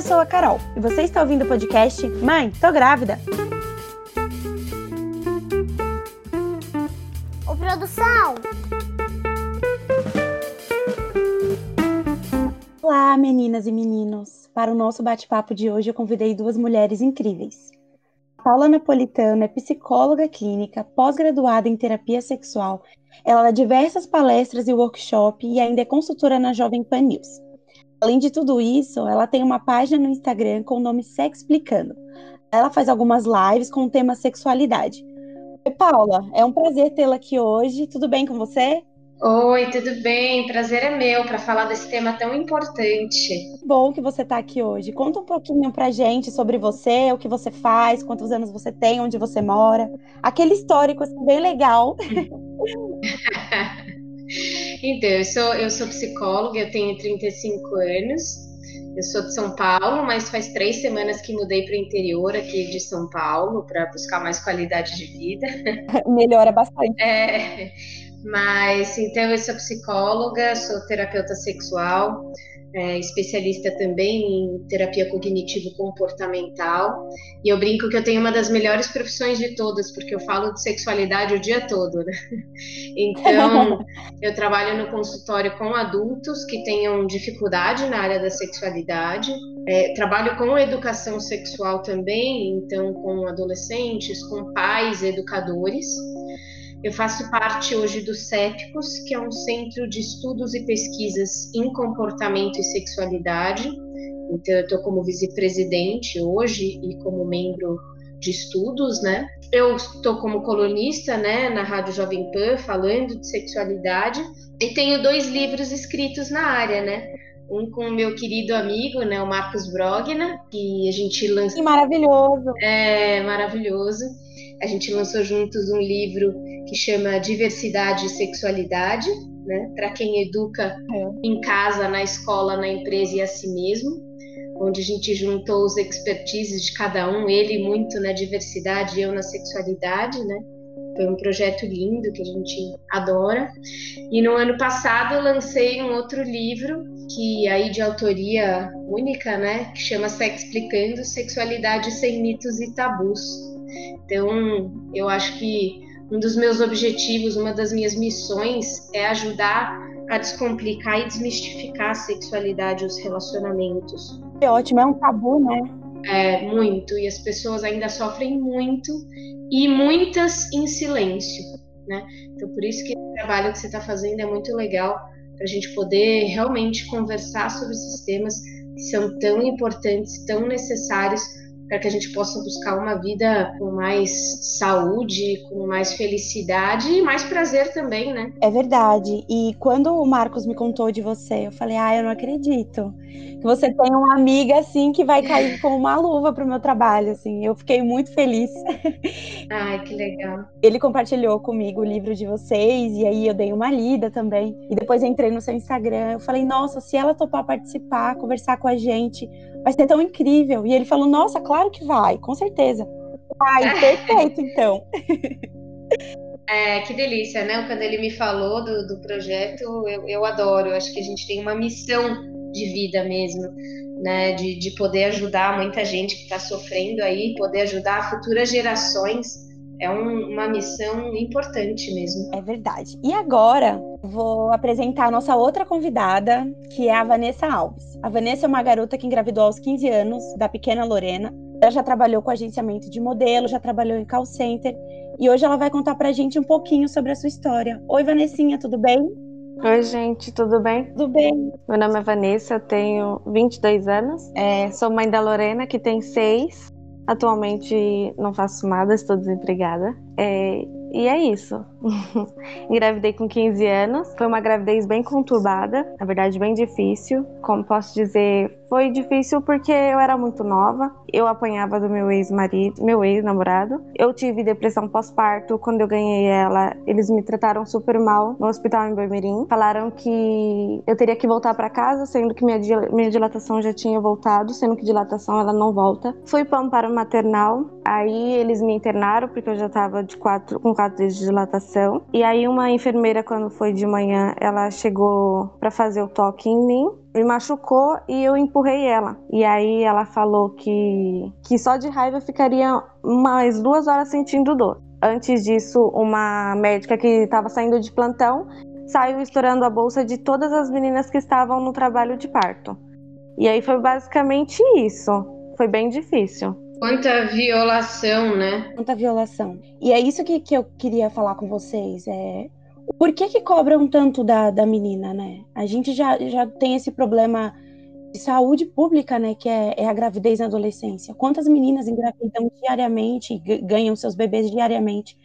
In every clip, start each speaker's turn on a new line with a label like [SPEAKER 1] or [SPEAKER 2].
[SPEAKER 1] Eu sou a Carol e você está ouvindo o podcast Mãe, tô grávida.
[SPEAKER 2] Ô, produção!
[SPEAKER 1] Olá, meninas e meninos. Para o nosso bate-papo de hoje, eu convidei duas mulheres incríveis. Paula Napolitano é psicóloga clínica, pós-graduada em terapia sexual. Ela dá diversas palestras e workshops e ainda é consultora na Jovem Pan News. Além de tudo isso, ela tem uma página no Instagram com o nome Sex Explicando. Ela faz algumas lives com o tema sexualidade. Oi, Paula, é um prazer tê-la aqui hoje. Tudo bem com você?
[SPEAKER 3] Oi, tudo bem? Prazer é meu para falar desse tema tão importante.
[SPEAKER 1] Bom que você está aqui hoje. Conta um pouquinho pra gente sobre você, o que você faz, quantos anos você tem, onde você mora. Aquele histórico assim, bem legal.
[SPEAKER 3] então, eu sou, eu sou psicóloga, eu tenho 35 anos. Eu sou de São Paulo, mas faz três semanas que mudei para o interior aqui de São Paulo para buscar mais qualidade de vida.
[SPEAKER 1] Melhora bastante.
[SPEAKER 3] É, mas então eu sou psicóloga, sou terapeuta sexual, é, especialista também em terapia cognitivo-comportamental. E eu brinco que eu tenho uma das melhores profissões de todas, porque eu falo de sexualidade o dia todo, né? Então, eu trabalho no consultório com adultos que tenham dificuldade na área da sexualidade. É, trabalho com educação sexual também, então com adolescentes, com pais, educadores. Eu faço parte hoje do CEPCOS, que é um centro de estudos e pesquisas em comportamento e sexualidade. Então, eu estou como vice-presidente hoje e como membro de estudos, né? Eu estou como colunista, né, na Rádio Jovem Pan, falando de sexualidade, e tenho dois livros escritos na área, né? Um com o meu querido amigo, né, o Marcos Brogna, que a gente lançou.
[SPEAKER 1] Que maravilhoso!
[SPEAKER 3] É, maravilhoso. A gente lançou juntos um livro que chama Diversidade e Sexualidade, né? Para quem educa é. em casa, na escola, na empresa e a si mesmo, onde a gente juntou os expertises de cada um, ele muito na diversidade e eu na sexualidade, né? Foi um projeto lindo que a gente adora. E no ano passado eu lancei um outro livro que aí de autoria única, né, que chama Sex Explicando Sexualidade sem mitos e tabus. Então, eu acho que um dos meus objetivos, uma das minhas missões é ajudar a descomplicar e desmistificar a sexualidade e os relacionamentos.
[SPEAKER 1] É ótimo, é um tabu, né?
[SPEAKER 3] É, muito. E as pessoas ainda sofrem muito e muitas em silêncio, né? Então, por isso que o trabalho que você está fazendo é muito legal para a gente poder realmente conversar sobre esses temas que são tão importantes, tão necessários para que a gente possa buscar uma vida com mais saúde, com mais felicidade e mais prazer também, né?
[SPEAKER 1] É verdade. E quando o Marcos me contou de você, eu falei: "Ah, eu não acredito que você tem uma amiga assim que vai cair como uma luva pro meu trabalho", assim. Eu fiquei muito feliz.
[SPEAKER 3] Ai, que legal.
[SPEAKER 1] Ele compartilhou comigo o livro de vocês e aí eu dei uma lida também. E depois entrei no seu Instagram, eu falei: "Nossa, se ela topar participar, conversar com a gente, vai ser tão incrível". E ele falou: "Nossa, claro que vai, com certeza. Ai, perfeito, então.
[SPEAKER 3] É, que delícia, né? Quando ele me falou do, do projeto, eu, eu adoro. Eu acho que a gente tem uma missão de vida mesmo, né? De, de poder ajudar muita gente que está sofrendo aí, poder ajudar futuras gerações. É um, uma missão importante mesmo.
[SPEAKER 1] É verdade. E agora, vou apresentar a nossa outra convidada, que é a Vanessa Alves. A Vanessa é uma garota que engravidou aos 15 anos, da pequena Lorena, ela já trabalhou com agenciamento de modelo, já trabalhou em call center e hoje ela vai contar pra gente um pouquinho sobre a sua história. Oi, Vanessinha, tudo bem?
[SPEAKER 4] Oi, gente, tudo bem?
[SPEAKER 1] Tudo bem.
[SPEAKER 4] Meu nome é Vanessa, eu tenho 22 anos. É, sou mãe da Lorena, que tem 6. Atualmente não faço nada, estou desempregada. É, e é isso. Engravidei com 15 anos. Foi uma gravidez bem conturbada, na verdade, bem difícil. Como posso dizer, foi difícil porque eu era muito nova. Eu apanhava do meu ex-marido, meu ex-namorado. Eu tive depressão pós-parto. Quando eu ganhei ela, eles me trataram super mal no hospital em Bermirim. Falaram que eu teria que voltar para casa, sendo que minha, minha dilatação já tinha voltado, sendo que dilatação ela não volta. Fui para o maternal. Aí eles me internaram porque eu já estava de quatro, com quatro dias de dilatação. E aí uma enfermeira, quando foi de manhã, ela chegou para fazer o toque em mim me machucou e eu empurrei ela. E aí ela falou que, que só de raiva ficaria mais duas horas sentindo dor. Antes disso, uma médica que estava saindo de plantão saiu estourando a bolsa de todas as meninas que estavam no trabalho de parto. E aí foi basicamente isso. Foi bem difícil.
[SPEAKER 3] Quanta violação, né?
[SPEAKER 1] Quanta violação. E é isso que, que eu queria falar com vocês. É, por que, que cobram tanto da, da menina, né? A gente já, já tem esse problema de saúde pública, né? Que é, é a gravidez na adolescência. Quantas meninas engravidam diariamente ganham seus bebês diariamente?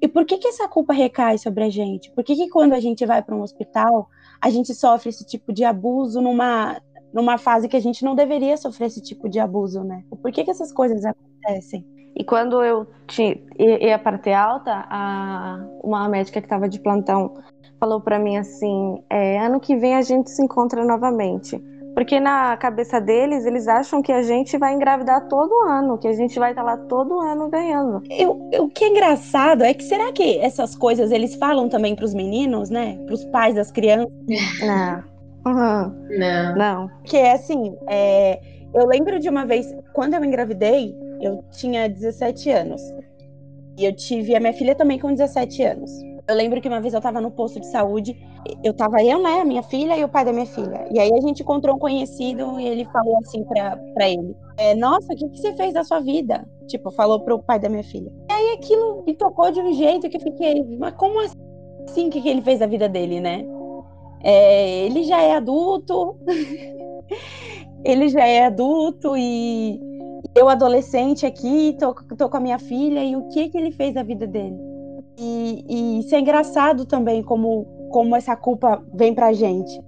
[SPEAKER 1] E por que, que essa culpa recai sobre a gente? Por que, que quando a gente vai para um hospital, a gente sofre esse tipo de abuso numa, numa fase que a gente não deveria sofrer esse tipo de abuso, né? Por que, que essas coisas acontecem?
[SPEAKER 4] E quando eu tinha, ia para ter alta, a, uma médica que estava de plantão falou para mim assim: é, ano que vem a gente se encontra novamente. Porque na cabeça deles, eles acham que a gente vai engravidar todo ano, que a gente vai estar tá lá todo ano ganhando.
[SPEAKER 1] Eu, o que é engraçado é que será que essas coisas eles falam também para os meninos, né? Para os pais das crianças?
[SPEAKER 4] Não. Uhum.
[SPEAKER 3] Não.
[SPEAKER 4] Não.
[SPEAKER 1] Que é assim, é, eu lembro de uma vez, quando eu engravidei, eu tinha 17 anos. E eu tive a minha filha também com 17 anos. Eu lembro que uma vez eu tava no posto de saúde, eu tava eu, né, a minha filha e o pai da minha filha. E aí a gente encontrou um conhecido e ele falou assim pra ele: é, Nossa, o que, que você fez da sua vida? Tipo, falou pro pai da minha filha. E aí aquilo me tocou de um jeito que eu fiquei: Mas como assim? O que, que ele fez da vida dele, né? É, ele já é adulto, ele já é adulto e eu adolescente aqui, tô, tô com a minha filha, e o que que ele fez da vida dele? E, e isso é engraçado também, como, como essa culpa vem pra gente.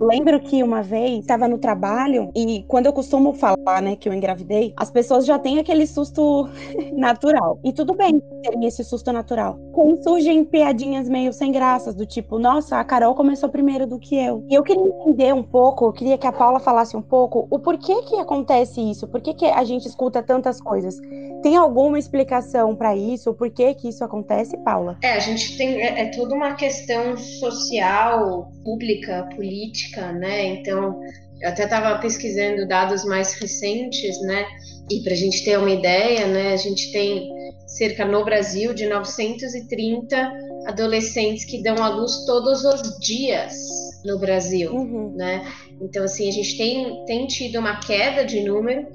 [SPEAKER 1] Lembro que uma vez estava no trabalho e quando eu costumo falar, né, que eu engravidei, as pessoas já têm aquele susto natural. E tudo bem ter esse susto natural. Surgem piadinhas meio sem graças, do tipo, nossa, a Carol começou primeiro do que eu. E eu queria entender um pouco, eu queria que a Paula falasse um pouco o porquê que acontece isso, por que a gente escuta tantas coisas. Tem alguma explicação para isso? Por que que isso acontece, Paula?
[SPEAKER 3] É, a gente tem é, é toda uma questão social, pública, política, né? Então, eu até estava pesquisando dados mais recentes, né? E para a gente ter uma ideia, né? A gente tem cerca no Brasil de 930 adolescentes que dão à luz todos os dias no Brasil, uhum. né? Então, assim, a gente tem, tem tido uma queda de número,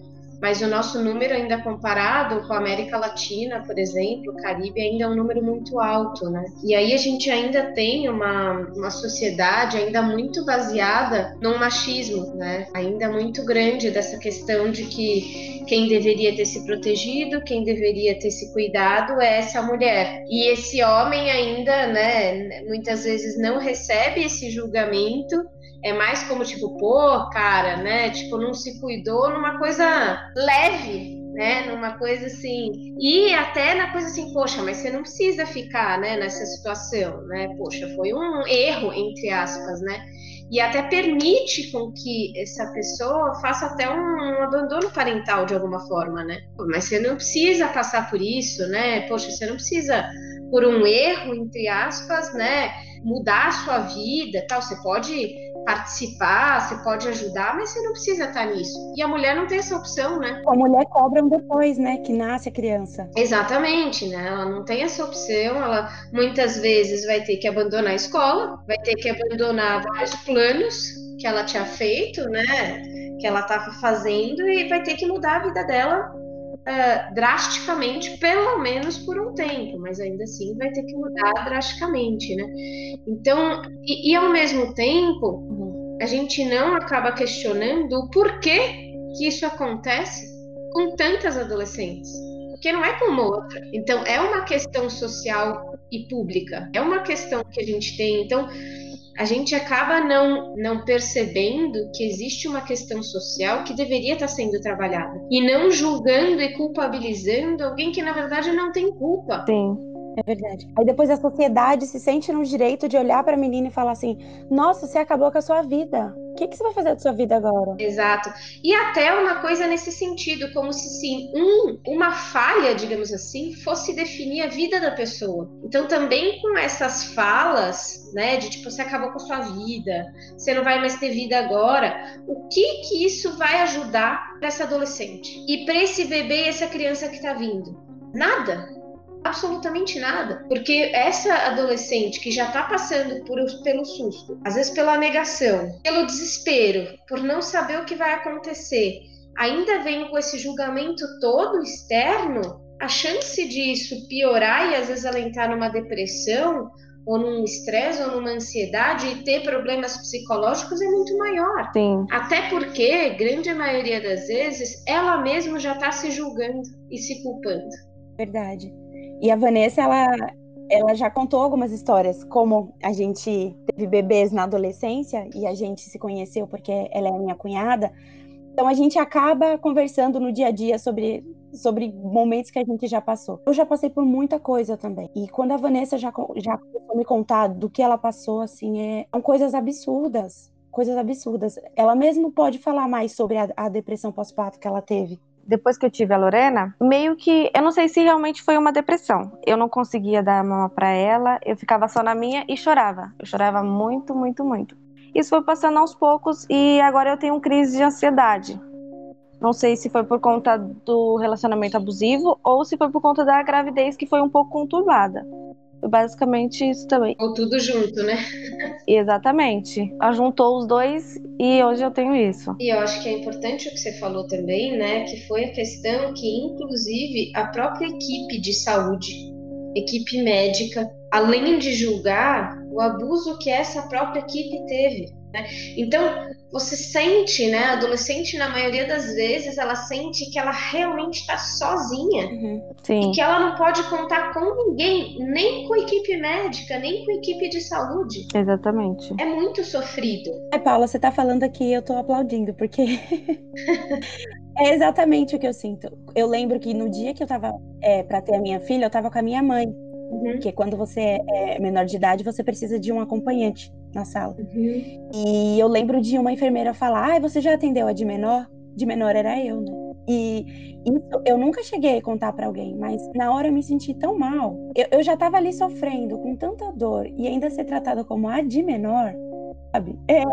[SPEAKER 3] mas o nosso número ainda comparado com a América Latina, por exemplo, o Caribe, ainda é um número muito alto, né? E aí a gente ainda tem uma, uma sociedade ainda muito baseada no machismo, né? Ainda muito grande dessa questão de que quem deveria ter se protegido, quem deveria ter se cuidado é essa mulher. E esse homem ainda, né, muitas vezes não recebe esse julgamento é mais como tipo, pô, cara, né? Tipo, não se cuidou numa coisa leve, né? Numa coisa assim. E até na coisa assim, poxa, mas você não precisa ficar, né, nessa situação, né? Poxa, foi um erro, entre aspas, né? E até permite com que essa pessoa faça até um, um abandono parental de alguma forma, né? Mas você não precisa passar por isso, né? Poxa, você não precisa, por um erro, entre aspas, né? Mudar a sua vida, tal. Você pode participar, você pode ajudar, mas você não precisa estar nisso. E a mulher não tem essa opção, né?
[SPEAKER 1] A mulher cobra depois, né, que nasce a criança.
[SPEAKER 3] Exatamente, né? Ela não tem essa opção, ela muitas vezes vai ter que abandonar a escola, vai ter que abandonar vários planos que ela tinha feito, né? Que ela estava fazendo e vai ter que mudar a vida dela uh, drasticamente, pelo menos por um tempo, mas ainda assim vai ter que mudar drasticamente, né? Então, e, e ao mesmo tempo, a gente não acaba questionando o porquê que isso acontece com tantas adolescentes. Porque não é como outra. Então, é uma questão social e pública. É uma questão que a gente tem. Então, a gente acaba não, não percebendo que existe uma questão social que deveria estar sendo trabalhada. E não julgando e culpabilizando alguém que, na verdade, não tem culpa.
[SPEAKER 4] Sim.
[SPEAKER 1] É verdade. Aí depois a sociedade se sente no direito de olhar para a menina e falar assim: nossa, você acabou com a sua vida. O que, que você vai fazer da sua vida agora?
[SPEAKER 3] Exato. E até uma coisa nesse sentido, como se sim, um, uma falha, digamos assim, fosse definir a vida da pessoa. Então também com essas falas, né, de tipo, você acabou com a sua vida, você não vai mais ter vida agora, o que que isso vai ajudar para essa adolescente? E para esse bebê e essa criança que está vindo? Nada absolutamente nada. Porque essa adolescente que já está passando por, pelo susto, às vezes pela negação, pelo desespero, por não saber o que vai acontecer, ainda vem com esse julgamento todo externo, a chance disso piorar e às vezes ela entrar numa depressão ou num estresse ou numa ansiedade e ter problemas psicológicos é muito maior.
[SPEAKER 4] Sim.
[SPEAKER 3] Até porque, grande maioria das vezes, ela mesma já está se julgando e se culpando.
[SPEAKER 1] Verdade. E a Vanessa, ela, ela já contou algumas histórias, como a gente teve bebês na adolescência e a gente se conheceu porque ela é minha cunhada. Então a gente acaba conversando no dia a dia sobre, sobre momentos que a gente já passou. Eu já passei por muita coisa também. E quando a Vanessa já, já me contar do que ela passou, assim, é, são coisas absurdas. Coisas absurdas. Ela mesmo pode falar mais sobre a, a depressão pós-parto que ela teve
[SPEAKER 4] depois que eu tive a Lorena, meio que eu não sei se realmente foi uma depressão. Eu não conseguia dar a mama para ela, eu ficava só na minha e chorava. Eu chorava muito, muito, muito. Isso foi passando aos poucos e agora eu tenho crise de ansiedade. Não sei se foi por conta do relacionamento abusivo ou se foi por conta da gravidez que foi um pouco conturbada. Basicamente isso também.
[SPEAKER 3] Ou tudo junto, né?
[SPEAKER 4] Exatamente. Juntou os dois e hoje eu tenho isso.
[SPEAKER 3] E eu acho que é importante o que você falou também, né? Que foi a questão que, inclusive, a própria equipe de saúde, equipe médica, além de julgar o abuso que essa própria equipe teve. Né? Então, você sente, né? A adolescente, na maioria das vezes, ela sente que ela realmente está sozinha.
[SPEAKER 4] Uhum.
[SPEAKER 3] E que ela não pode contar com ninguém, nem com a equipe médica, nem com a equipe de saúde.
[SPEAKER 4] Exatamente.
[SPEAKER 3] É muito sofrido.
[SPEAKER 1] É, Paula, você está falando aqui eu estou aplaudindo, porque é exatamente o que eu sinto. Eu lembro que no dia que eu estava é, para ter a minha filha, eu estava com a minha mãe. Uhum. Porque quando você é menor de idade, você precisa de um acompanhante na sala.
[SPEAKER 3] Uhum.
[SPEAKER 1] E eu lembro de uma enfermeira falar: Ah, você já atendeu a de menor? De menor era eu, né? E isso eu nunca cheguei a contar para alguém, mas na hora eu me senti tão mal. Eu, eu já tava ali sofrendo com tanta dor e ainda ser tratada como a de menor, sabe? É,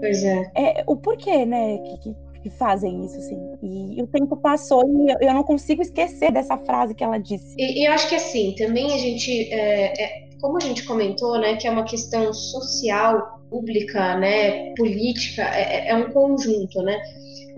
[SPEAKER 3] pois é.
[SPEAKER 1] é o porquê, né? Que, que, que fazem isso, assim. E, e, o tempo passou e eu, eu, não consigo esquecer dessa frase que ela disse.
[SPEAKER 3] E, e eu acho que assim, também a gente. É, é como a gente comentou, né, que é uma questão social, pública, né, política, é, é, é um conjunto, né?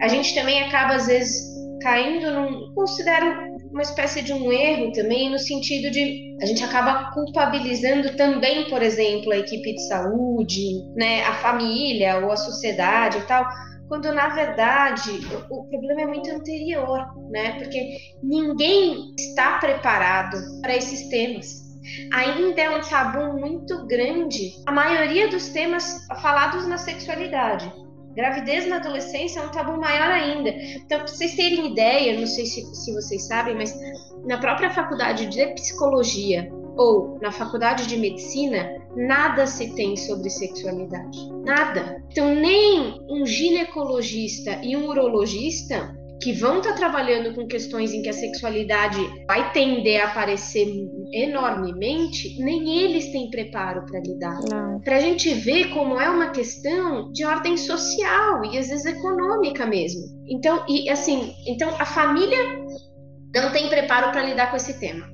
[SPEAKER 3] A gente também acaba às vezes caindo num, considero uma espécie de um erro também no sentido de a gente acaba culpabilizando também, por exemplo, a equipe de saúde, né, a família ou a sociedade e tal, quando na verdade o, problema é muito anterior, né? Porque ninguém está preparado para esses temas ainda é um tabu muito grande. A maioria dos temas falados na sexualidade. Gravidez na adolescência é um tabu maior ainda. Então, para vocês terem ideia, não sei se, se vocês sabem, mas na própria faculdade de psicologia ou na faculdade de medicina, nada se tem sobre sexualidade. Nada. Então, nem um ginecologista e um urologista que vão estar tá trabalhando com questões em que a sexualidade vai tender a aparecer enormemente, nem eles têm preparo para lidar. Para a gente ver como é uma questão de ordem social e às vezes econômica mesmo. Então, e assim, então a família não tem preparo para lidar com esse tema.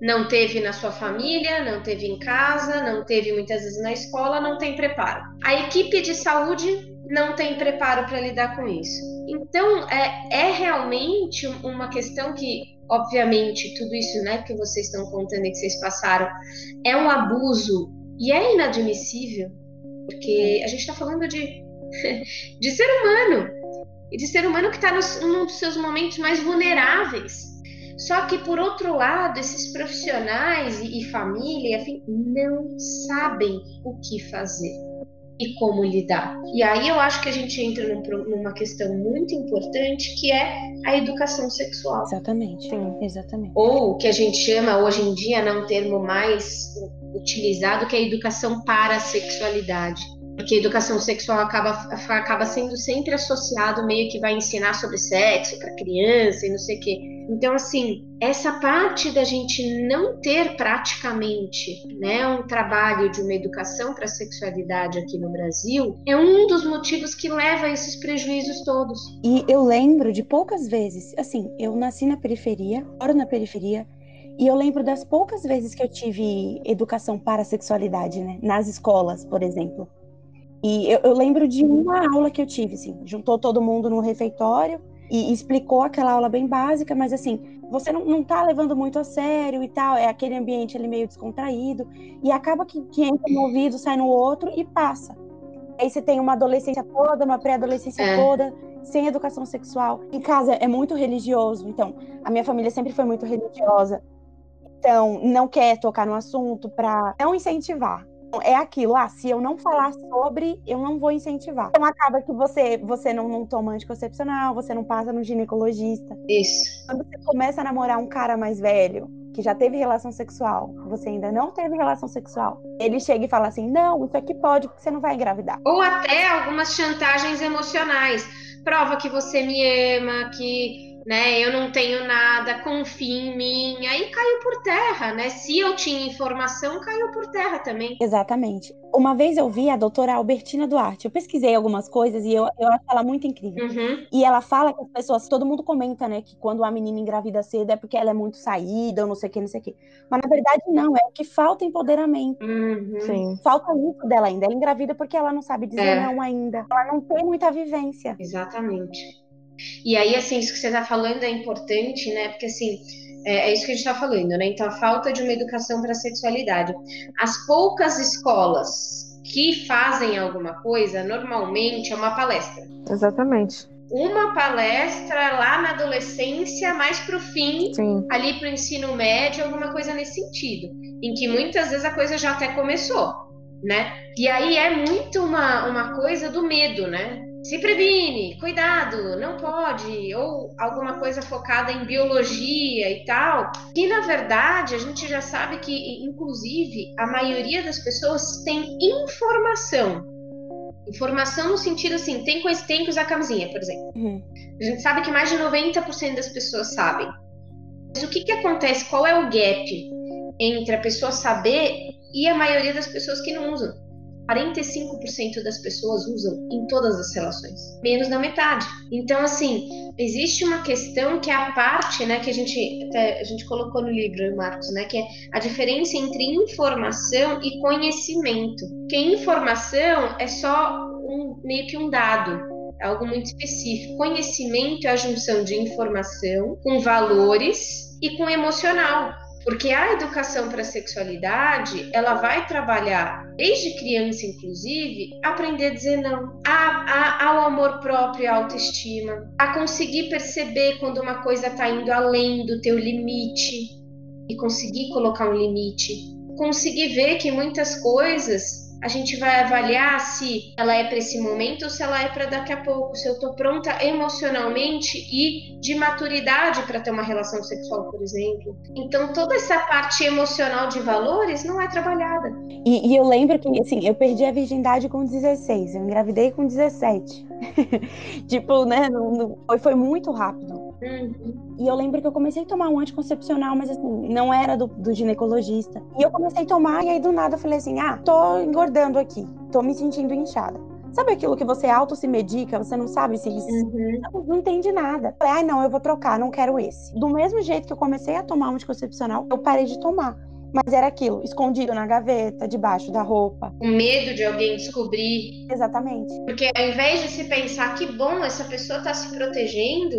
[SPEAKER 3] Não teve na sua família, não teve em casa, não teve muitas vezes na escola, não tem preparo. A equipe de saúde não tem preparo para lidar com isso. Então, é, é realmente uma questão que, obviamente, tudo isso né, que vocês estão contando e que vocês passaram é um abuso e é inadmissível, porque a gente está falando de, de ser humano e de ser humano que está num dos seus momentos mais vulneráveis. Só que, por outro lado, esses profissionais e, e família, enfim, não sabem o que fazer e como lidar. E aí eu acho que a gente entra numa questão muito importante que é a educação sexual.
[SPEAKER 1] Exatamente, Sim. exatamente.
[SPEAKER 3] Ou o que a gente chama hoje em dia, não um termo mais utilizado, que é a educação para a sexualidade porque a educação sexual acaba, acaba sendo sempre associado meio que vai ensinar sobre sexo para criança e não sei o quê. Então, assim, essa parte da gente não ter praticamente né, um trabalho de uma educação para a sexualidade aqui no Brasil é um dos motivos que leva a esses prejuízos todos.
[SPEAKER 1] E eu lembro de poucas vezes, assim, eu nasci na periferia, moro na periferia, e eu lembro das poucas vezes que eu tive educação para a sexualidade, né? Nas escolas, por exemplo. E eu, eu, lembro de uma aula que eu tive, assim, juntou todo mundo no refeitório e explicou aquela aula bem básica, mas assim, você não, não tá levando muito a sério e tal, é aquele ambiente ali meio descontraído, e acaba que, que entra no ouvido, sai no outro e passa. Aí você tem uma adolescência toda, uma pré-adolescência é. toda, sem educação sexual. Em casa é muito religioso, então, a minha família sempre foi muito religiosa. Então, não quer tocar no assunto para não incentivar é aquilo, ah, se eu não falar sobre, eu não vou incentivar. Então acaba que você, você não, não toma anticoncepcional, você não passa no ginecologista.
[SPEAKER 3] Isso.
[SPEAKER 1] Quando você começa a namorar um cara mais velho, que já teve relação sexual, você ainda não teve relação sexual, ele chega e fala assim: não, isso aqui pode, porque você não vai engravidar.
[SPEAKER 3] Ou até algumas chantagens emocionais. Prova que você me ama, que né? Eu não tenho nada, confia em mim. Aí caiu por terra, né? Se eu tinha informação, caiu por terra também.
[SPEAKER 1] Exatamente. Uma vez eu vi a doutora Albertina Duarte. Eu pesquisei algumas coisas e eu, eu acho ela muito incrível. Uhum. E ela fala que as pessoas, todo mundo comenta, né, que quando a menina engravida cedo é porque ela é muito saída, ou não sei o que, não sei o que. Mas na verdade não, é que falta empoderamento.
[SPEAKER 3] Uhum.
[SPEAKER 1] Sim. Falta isso dela ainda. Ela engravida porque ela não sabe dizer é. não ainda. Ela não tem muita vivência.
[SPEAKER 3] Exatamente. E aí, assim, isso que você está falando é importante, né? Porque, assim, é, é isso que a gente está falando, né? Então, a falta de uma educação para a sexualidade. As poucas escolas que fazem alguma coisa, normalmente é uma palestra.
[SPEAKER 4] Exatamente.
[SPEAKER 3] Uma palestra lá na adolescência, mais para o fim, Sim. ali para o ensino médio, alguma coisa nesse sentido. Em que muitas vezes a coisa já até começou, né? E aí é muito uma, uma coisa do medo, né? Se previne, cuidado, não pode, ou alguma coisa focada em biologia e tal. E na verdade, a gente já sabe que, inclusive, a maioria das pessoas tem informação. Informação no sentido assim, tem, tem que usar camisinha, por exemplo. Uhum. A gente sabe que mais de 90% das pessoas sabem. Mas o que, que acontece? Qual é o gap entre a pessoa saber e a maioria das pessoas que não usam? 45% das pessoas usam em todas as relações, menos da metade. Então, assim, existe uma questão que é a parte, né, que a gente até, a gente colocou no livro, Marcos, né, que é a diferença entre informação e conhecimento. Que informação é só um, meio que um dado, é algo muito específico. Conhecimento é a junção de informação com valores e com emocional. Porque a educação para a sexualidade, ela vai trabalhar, desde criança inclusive, aprender a dizer não, a, a, ao amor próprio à autoestima, a conseguir perceber quando uma coisa está indo além do teu limite. E conseguir colocar um limite, conseguir ver que muitas coisas a gente vai avaliar se ela é para esse momento ou se ela é para daqui a pouco, se eu estou pronta emocionalmente e de maturidade para ter uma relação sexual, por exemplo. Então, toda essa parte emocional de valores não é trabalhada.
[SPEAKER 1] E, e eu lembro que, assim, eu perdi a virgindade com 16, eu engravidei com 17. tipo, né, foi, foi muito rápido. Uhum. E eu lembro que eu comecei a tomar um anticoncepcional, mas assim, não era do, do, ginecologista. E eu comecei a tomar, e aí do nada eu falei assim: ah, tô engordando aqui, tô me sentindo inchada. Sabe aquilo que você auto se medica, você não sabe se isso. Uhum. Não, entende nada. Falei, ah, não, eu vou trocar, não quero esse. Do mesmo jeito que eu comecei a tomar um anticoncepcional, eu parei de tomar. Mas era aquilo, escondido na gaveta, debaixo da roupa.
[SPEAKER 3] Com medo de alguém descobrir.
[SPEAKER 1] Exatamente.
[SPEAKER 3] Porque ao invés de se pensar que bom, essa pessoa tá se protegendo,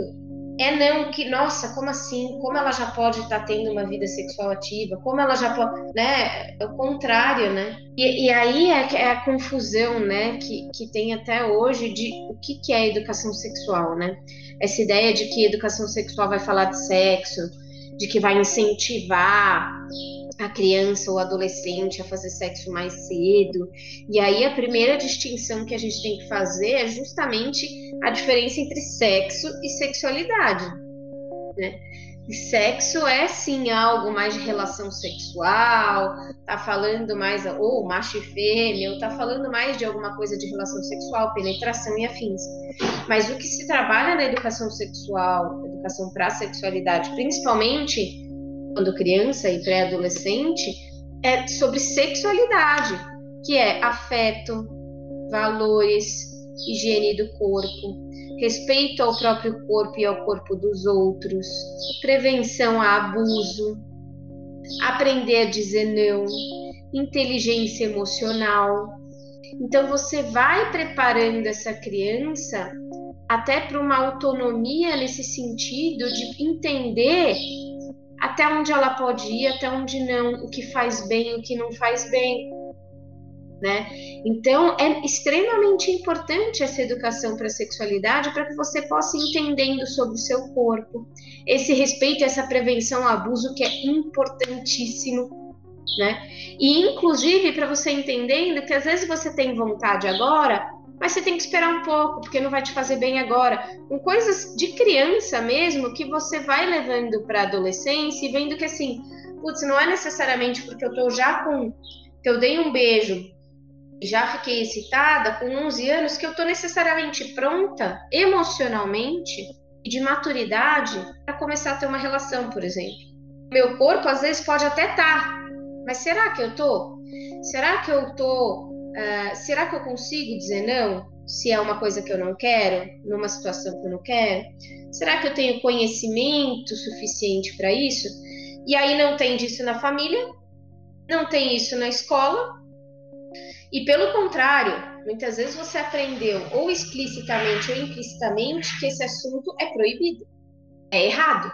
[SPEAKER 3] é não que, nossa, como assim? Como ela já pode estar tá tendo uma vida sexual ativa? Como ela já pode, né? É o contrário, né? E, e aí é, é, a confusão, né, que, que tem até hoje de o que, que é educação sexual, né? Essa ideia de que educação sexual vai falar de sexo, de que vai incentivar a criança ou adolescente a fazer sexo mais cedo. E aí a primeira distinção que a gente tem que fazer é justamente a diferença entre sexo e sexualidade. Né? E sexo é sim algo mais de relação sexual, tá falando mais, ou macho e fêmea, ou tá falando mais de alguma coisa de relação sexual, penetração e afins. Mas o que se trabalha na educação sexual, educação para a sexualidade, principalmente quando criança e pré-adolescente, é sobre sexualidade, que é afeto, valores, higiene do corpo, respeito ao próprio corpo e ao corpo dos outros, prevenção a abuso, aprender a dizer não, inteligência emocional. Então você vai preparando essa criança até para uma autonomia nesse sentido de entender até onde ela pode ir, até onde não, o que faz bem, o que não faz bem. Né? Então, é extremamente importante essa educação para a sexualidade para que você possa ir entendendo sobre o seu corpo, esse respeito, essa prevenção ao abuso que é importantíssimo, né? E inclusive para você entendendo que às vezes você tem vontade agora, mas você tem que esperar um pouco, porque não vai te fazer bem agora. Com coisas de criança mesmo, que você vai levando para adolescência e vendo que assim, putz, não é necessariamente porque eu tô já com. que eu dei um beijo e já fiquei excitada com 11 anos que eu tô necessariamente pronta emocionalmente e de maturidade para começar a ter uma relação, por exemplo. Meu corpo às vezes pode até estar, tá, mas será que eu tô? Será que eu tô Uh, será que eu consigo dizer não se é uma coisa que eu não quero, numa situação que eu não quero? Será que eu tenho conhecimento suficiente para isso? E aí não tem disso na família, não tem isso na escola, e pelo contrário, muitas vezes você aprendeu ou explicitamente ou implicitamente que esse assunto é proibido, é errado.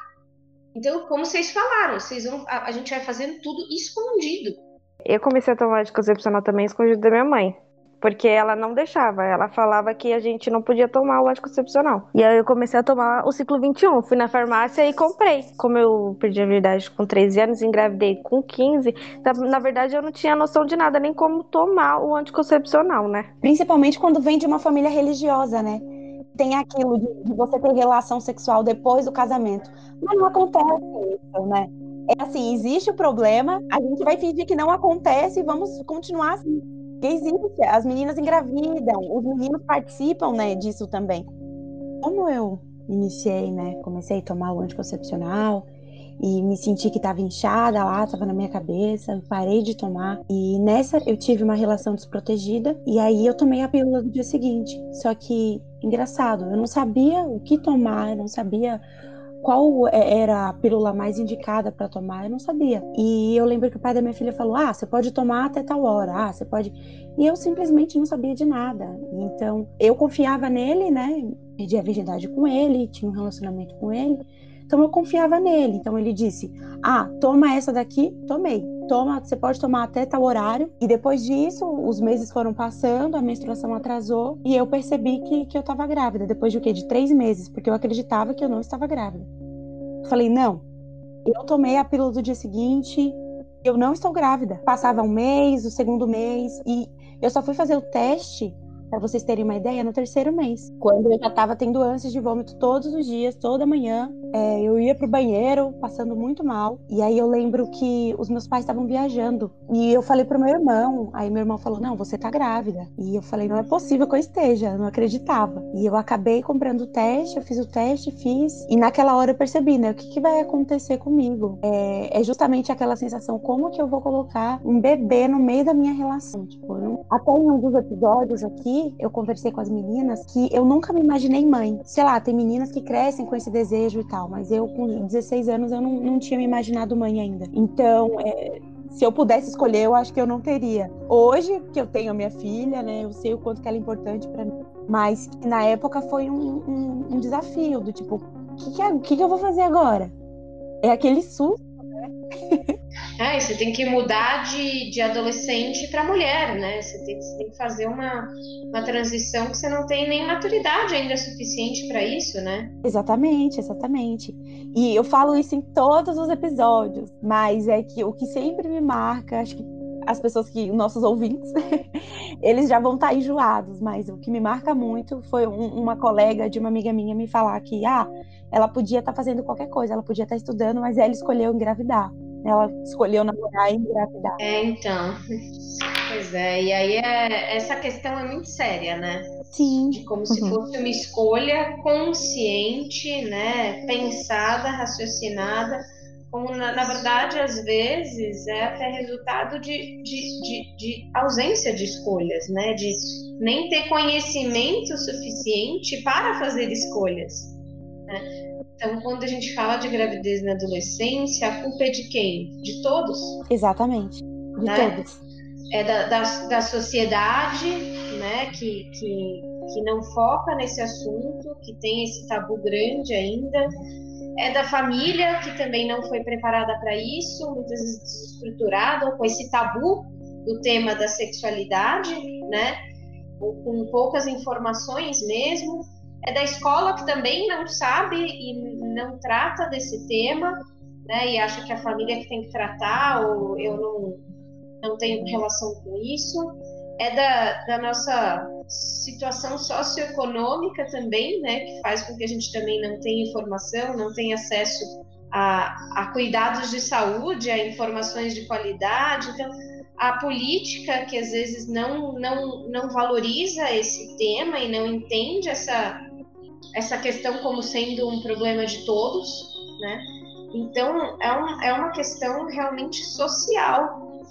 [SPEAKER 3] Então, como vocês falaram, vocês vão, a, a gente vai fazendo tudo escondido.
[SPEAKER 4] Eu comecei a tomar anticoncepcional também escondido da minha mãe. Porque ela não deixava, ela falava que a gente não podia tomar o anticoncepcional. E aí eu comecei a tomar o ciclo 21. Fui na farmácia e comprei. Como eu perdi a verdade com 13 anos, engravidei com 15, na verdade eu não tinha noção de nada, nem como tomar o anticoncepcional, né?
[SPEAKER 1] Principalmente quando vem de uma família religiosa, né? Tem aquilo de, você ter relação sexual depois do casamento. Mas não acontece isso, né? É assim, existe o problema, a gente vai fingir que não acontece e vamos continuar assim. Existe, as meninas engravidam, os meninos participam, né, disso também. Como eu iniciei, né, comecei a tomar o anticoncepcional e me senti que estava inchada lá, estava na minha cabeça, parei de tomar. E nessa eu tive uma relação desprotegida e aí eu tomei a pílula no dia seguinte. Só que engraçado, eu não sabia o que tomar, eu não sabia qual é, era a pílula mais indicada para tomar, eu não sabia. E eu lembro que o pai da minha filha falou: ah, você pode tomar até tal hora, ah, você pode. E eu simplesmente não sabia de nada. Então eu confiava nele, né? Pedi a virgindade com ele, tinha um relacionamento com ele. Então eu confiava nele. Então ele disse: ah, toma essa daqui, tomei toma, você pode tomar até tal horário. E depois disso, os meses foram passando, a menstruação atrasou e eu percebi que, que eu estava grávida. Depois de o quê? De três meses, porque eu acreditava que eu não estava grávida. Falei, não. Eu tomei a pílula do dia seguinte, eu não estou grávida. Passava um mês, o segundo mês, e eu só fui fazer o teste para vocês terem uma ideia, no terceiro mês, quando eu já estava tendo ânsias de vômito todos os dias, toda manhã, é, eu ia pro banheiro, passando muito mal. E aí eu lembro que os meus pais estavam viajando. E eu falei pro meu irmão. Aí meu irmão falou: Não, você tá grávida. E eu falei: Não é possível que eu esteja. Eu não acreditava. E eu acabei comprando o teste, eu fiz o teste, fiz. E naquela hora eu percebi, né? O que, que vai acontecer comigo? É, é, justamente aquela sensação: como que eu vou colocar um bebê no meio da minha relação? Tipo, não... até em um dos episódios aqui, eu conversei com as meninas que eu nunca me imaginei mãe. Sei lá, tem meninas que crescem com esse desejo e tal, mas eu com 16 anos eu não, não tinha me imaginado mãe ainda. Então, é, se eu pudesse escolher, eu acho que eu não teria. Hoje que eu tenho a minha filha, né, eu sei o quanto que ela é importante para mim. Mas na época foi um, um, um desafio do tipo, o que, que, é, que, que eu vou fazer agora? É aquele susto, né?
[SPEAKER 3] É, você tem que mudar de, de adolescente para mulher, né? Você tem, você tem, que fazer uma, uma transição que você não tem nem maturidade ainda suficiente para isso, né?
[SPEAKER 1] Exatamente, exatamente. E eu falo isso em todos os episódios, mas é que o que sempre me marca, acho que as pessoas que, nossos ouvintes, eles já vão estar tá enjoados, mas o que me marca muito foi um, uma colega de uma amiga minha me falar que, ah, ela podia estar tá fazendo qualquer coisa, ela podia estar tá estudando, mas ela escolheu engravidar. Ela escolheu namorar e engravidar.
[SPEAKER 3] É, então. Pois é, e aí é, essa questão é muito séria, né?
[SPEAKER 1] Sim.
[SPEAKER 3] De como uhum. se fosse uma escolha consciente, né? Pensada, raciocinada como na, na, verdade às vezes é até resultado de, de, de, de, ausência de escolhas, né? De nem ter conhecimento suficiente para fazer escolhas. Né? Então, quando a gente fala de gravidez na adolescência, a culpa é de quem? De todos?
[SPEAKER 1] Exatamente, de né? todos.
[SPEAKER 3] É da, da, da sociedade, né? Que, que, que não foca nesse assunto, que tem esse tabu grande ainda é da família, que também não foi preparada para isso, muitas vezes desestruturada, com esse tabu do tema da sexualidade, né? Ou com poucas informações mesmo. É da escola que também não sabe e não trata desse tema, né? E acha que a família que tem que tratar, ou eu não, não tenho relação com isso. É da, da nossa situação socioeconômica também, né, que faz com que a gente também não tenha informação, não tenha acesso a, a cuidados de saúde, a informações de qualidade. Então, a política que às vezes não, não, não valoriza esse tema e não entende essa, essa questão como sendo um problema de todos, né? Então, é, um, é uma questão realmente social,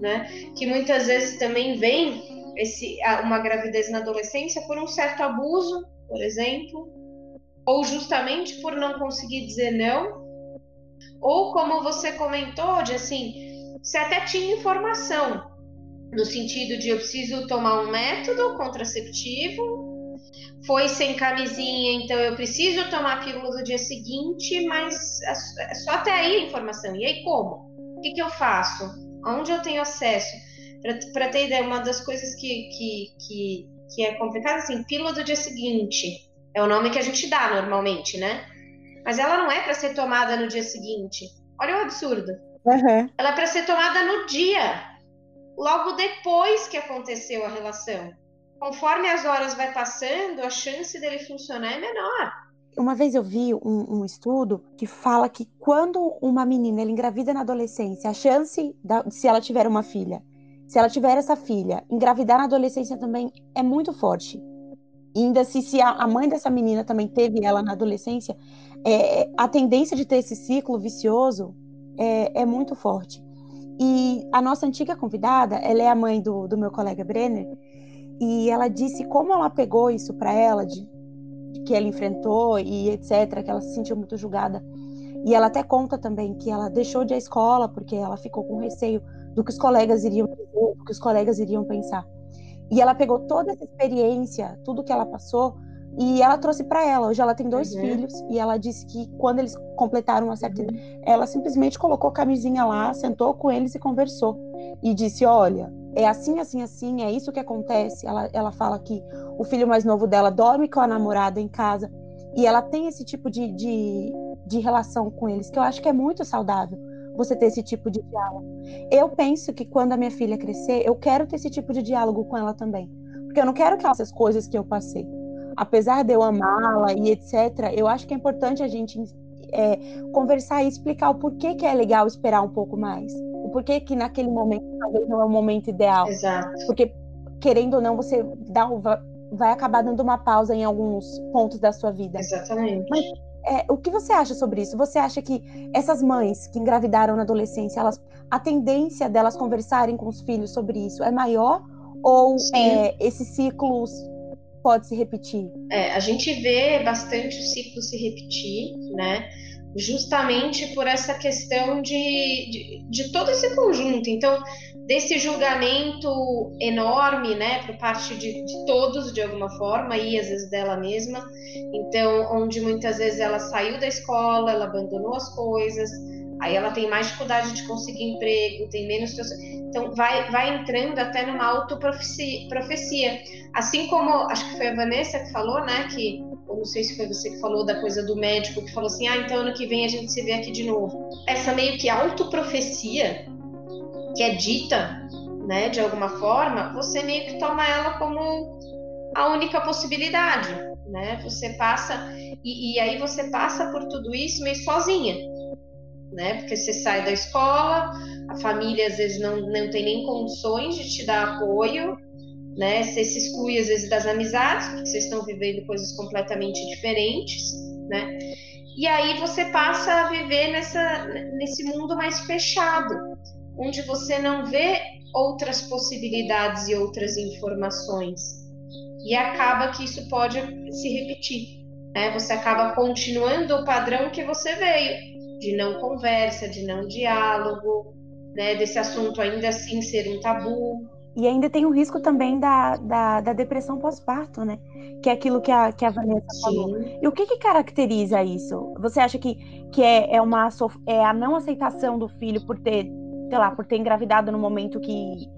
[SPEAKER 3] né? Que muitas vezes também vem esse, uma gravidez na adolescência por um certo abuso, por exemplo, ou justamente por não conseguir dizer não, ou como você comentou, de assim, você até tinha informação, no sentido de eu preciso tomar um método contraceptivo, foi sem camisinha, então eu preciso tomar a pílula do dia seguinte, mas é só até aí a informação. E aí como? O que, que eu faço? Onde eu tenho acesso? Para ter ideia, uma das coisas que, que, que, que é complicada, assim, pílula do dia seguinte, é o nome que a gente dá normalmente, né? Mas ela não é para ser tomada no dia seguinte. Olha o absurdo.
[SPEAKER 1] Uhum.
[SPEAKER 3] Ela é para ser tomada no dia, logo depois que aconteceu a relação. Conforme as horas vai passando, a chance dele funcionar é menor.
[SPEAKER 1] Uma vez eu vi um, um, estudo que fala que quando uma menina engravida na adolescência, a chance, da, se ela tiver uma filha, se ela tiver essa filha, engravidar na adolescência também é muito forte. Ainda se, se a, a, mãe dessa menina também teve ela na adolescência, é, a tendência de ter esse ciclo vicioso é, é, muito forte. E a nossa antiga convidada, ela é a mãe do, do meu colega Brenner, e ela disse como ela pegou isso para ela, de, de que ela enfrentou e etc., que ela se sentiu muito julgada. E ela até conta também que ela deixou de ir à escola porque ela ficou com receio do que os colegas iriam dizer, do que os colegas iriam pensar. E ela pegou toda essa experiência, tudo que ela passou, e ela trouxe para ela. Hoje ela tem dois uhum. filhos e ela disse que quando eles completaram uma certa uhum. idade, ela simplesmente colocou a camisinha lá, sentou com eles e conversou. E disse: Olha, é assim, assim, assim, é isso que acontece. Ela, ela fala que o filho mais novo dela dorme com a namorada em casa e ela tem esse tipo de, de, de relação com eles, que eu acho que é muito saudável você ter esse tipo de diálogo. Eu penso que quando a minha filha crescer, eu quero ter esse tipo de diálogo com ela também. Porque eu não quero que essas coisas que eu passei. Apesar de eu amá-la e etc., eu acho que é importante a gente é, conversar e explicar o porquê que é legal esperar um pouco mais. O porquê que naquele momento talvez não é o momento ideal.
[SPEAKER 3] Exato.
[SPEAKER 1] Porque, querendo ou não, você dá, vai acabar dando uma pausa em alguns pontos da sua vida.
[SPEAKER 3] Exatamente.
[SPEAKER 1] Mas é, o que você acha sobre isso? Você acha que essas mães que engravidaram na adolescência, elas, a tendência delas conversarem com os filhos sobre isso é maior? Ou é, esses ciclos pode se repetir?
[SPEAKER 3] É, a gente vê bastante o ciclo se repetir, né? Justamente por essa questão de, de, de todo esse conjunto. Então, desse julgamento enorme, né, por parte de, de, todos, de alguma forma, e às vezes dela mesma. Então, onde muitas vezes ela saiu da escola, ela abandonou as coisas, Aí ela tem mais dificuldade de conseguir emprego, tem menos. Então, vai, vai entrando até numa autoprofecia. Assim como, acho que foi a Vanessa que falou, né? Que, ou não sei se foi você que falou da coisa do médico, que falou assim: ah, então ano que vem a gente se vê aqui de novo. Essa meio que autoprofecia, que é dita, né, de alguma forma, você meio que toma ela como a única possibilidade, né? Você passa. E, e aí você passa por tudo isso meio sozinha né? Porque você sai da escola, a família às vezes não, não tem nem condições de te dar apoio, né? Você se exclui às vezes das amizades, porque vocês estão vivendo coisas completamente diferentes, né? E aí você passa a viver nessa, nesse mundo mais fechado, onde você não vê outras possibilidades e outras informações. E acaba que isso pode se repetir. Né? Você acaba continuando o padrão que você veio de não conversa, de não diálogo, né, desse assunto ainda assim ser um tabu.
[SPEAKER 1] E ainda tem o risco também da, da, da depressão pós-parto, né? Que é aquilo que a, que a Vanessa Sim. falou. E o que, que caracteriza isso? Você acha que, que é, é, uma, é a não aceitação do filho por ter, sei lá, por ter engravidado no momento que,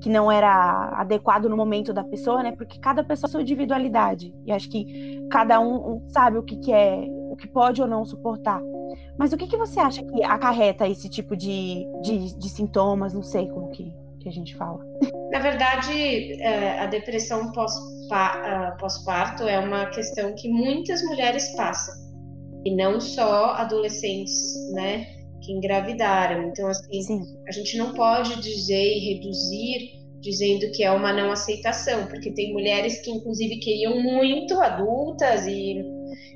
[SPEAKER 1] que não era adequado no momento da pessoa, né? Porque cada pessoa tem sua individualidade. E acho que cada um sabe o que, que é, o que pode ou não suportar. Mas o que, que você acha que acarreta esse tipo de, de, de sintomas? Não sei como que, que a gente fala.
[SPEAKER 3] Na verdade, é, a depressão pós-parto é uma questão que muitas mulheres passam. E não só adolescentes, né? Que engravidaram. Então, assim, Sim. a gente não pode dizer e reduzir dizendo que é uma não aceitação, porque tem mulheres que, inclusive, queriam muito, adultas, e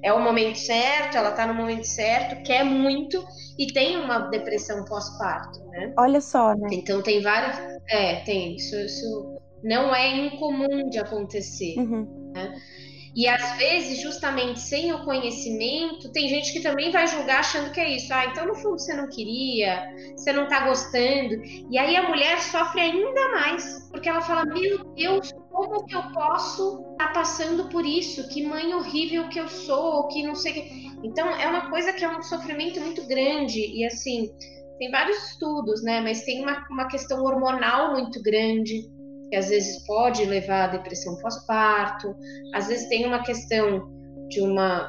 [SPEAKER 3] é o momento certo, ela está no momento certo, quer muito e tem uma depressão pós-parto, né?
[SPEAKER 1] Olha só, né?
[SPEAKER 3] Então tem várias, é, tem isso, isso não é incomum de acontecer, uhum. né? E às vezes, justamente sem o conhecimento, tem gente que também vai julgar achando que é isso. Ah, então no fundo você não queria, você não tá gostando. E aí a mulher sofre ainda mais, porque ela fala: Meu Deus, como que eu posso estar tá passando por isso? Que mãe horrível que eu sou, que não sei que. Então é uma coisa que é um sofrimento muito grande. E assim, tem vários estudos, né? Mas tem uma, uma questão hormonal muito grande que às vezes pode levar à depressão pós-parto, às vezes tem uma questão de uma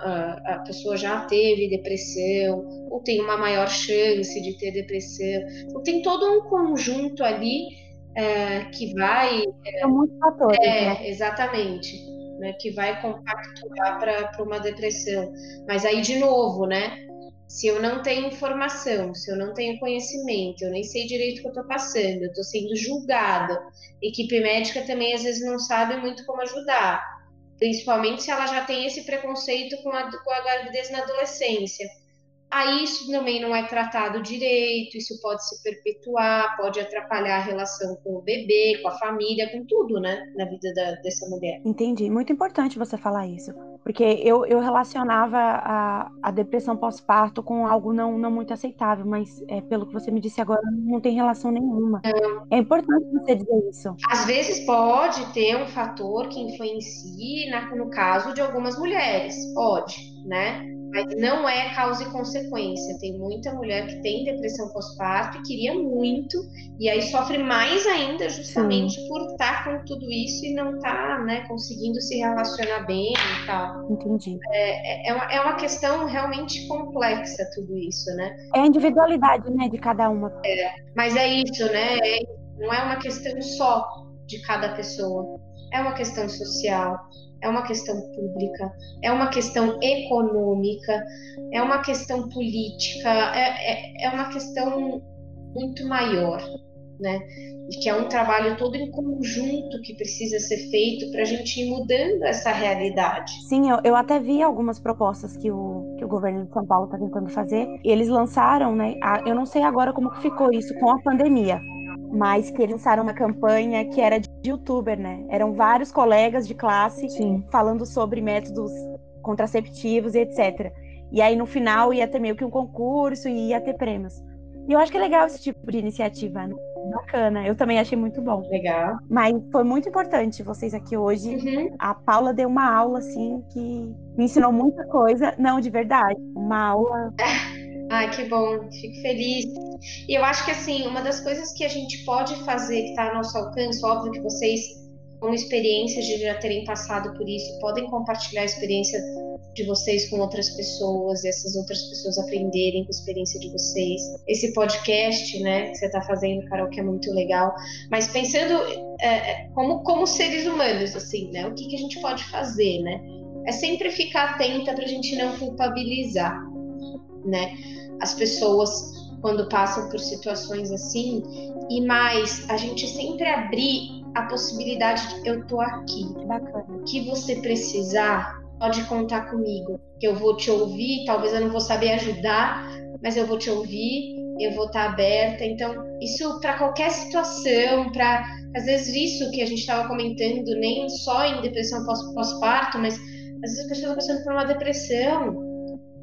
[SPEAKER 3] a, pessoa já teve depressão ou tem uma maior chance de ter depressão. Então tem todo um conjunto ali é, que vai
[SPEAKER 1] é muitos fatores.
[SPEAKER 3] É, né? exatamente, né, que vai compactuar para uma depressão. Mas aí de novo, né? se eu não tenho informação, se eu não tenho conhecimento, eu nem sei direito o que eu estou passando, eu estou sendo julgada. Equipe médica também às vezes não sabe muito como ajudar, principalmente se ela já tem esse preconceito com a, com a gravidez na adolescência. Aí isso também não é tratado direito, isso pode se perpetuar, pode atrapalhar a relação com o bebê, com a família, com tudo, né, na vida da, dessa mulher.
[SPEAKER 1] Entendi. Muito importante você falar isso, porque eu, eu relacionava a, a depressão pós-parto com algo não, não muito aceitável, mas é, pelo que você me disse agora, não tem relação nenhuma. É, é importante você dizer isso.
[SPEAKER 3] Às vezes pode ter um fator que influencie, na, no caso de algumas mulheres, pode, né? Mas não é causa e consequência. Tem muita mulher que tem depressão pós-parto e queria muito, e aí sofre mais ainda justamente Sim. por estar com tudo isso e não estar tá, né, conseguindo se relacionar bem e tal.
[SPEAKER 1] Entendi.
[SPEAKER 3] É, é, é, uma, é uma questão realmente complexa tudo isso, né?
[SPEAKER 1] É a individualidade, né, de cada uma.
[SPEAKER 3] É, mas é isso, né? É, não é uma questão só de cada pessoa. É uma questão social, é uma questão pública, é uma questão econômica, é uma questão política, é, é, é uma questão muito maior, né? E que é um trabalho todo em conjunto que precisa ser feito para a gente ir mudando essa realidade.
[SPEAKER 1] Sim, eu, eu até vi algumas propostas que o, que o governo de São Paulo está tentando fazer. E eles lançaram, né? A, eu não sei agora como ficou isso com a pandemia, mas que eles lançaram uma campanha que era de youtuber, né? Eram vários colegas de classe Sim. falando sobre métodos contraceptivos e etc. E aí no final ia ter meio que um concurso e ia ter prêmios. E eu acho que é legal esse tipo de iniciativa, né? Bacana, eu também achei muito bom.
[SPEAKER 3] Legal.
[SPEAKER 1] Mas foi muito importante vocês aqui hoje. Uhum. A Paula deu uma aula, assim, que me ensinou muita coisa. Não, de verdade. Uma aula
[SPEAKER 3] Ai, que bom, fico feliz. E eu acho que, assim, uma das coisas que a gente pode fazer, que está ao nosso alcance, óbvio que vocês, com experiências de já terem passado por isso, podem compartilhar a experiência de vocês com outras pessoas essas outras pessoas aprenderem com a experiência de vocês. Esse podcast, né, que você está fazendo, Carol, que é muito legal. Mas pensando é, é, como, como seres humanos, assim, né, o que, que a gente pode fazer, né? É sempre ficar atenta para a gente não culpabilizar, né? As pessoas quando passam por situações assim e mais a gente sempre abrir a possibilidade de eu tô aqui.
[SPEAKER 1] Bacana.
[SPEAKER 3] O que você precisar, pode contar comigo, que eu vou te ouvir, talvez eu não vou saber ajudar, mas eu vou te ouvir, eu vou estar aberta. Então, isso para qualquer situação, para às vezes isso que a gente estava comentando, nem só em depressão pós-parto, mas às vezes a pessoa está passando por uma depressão,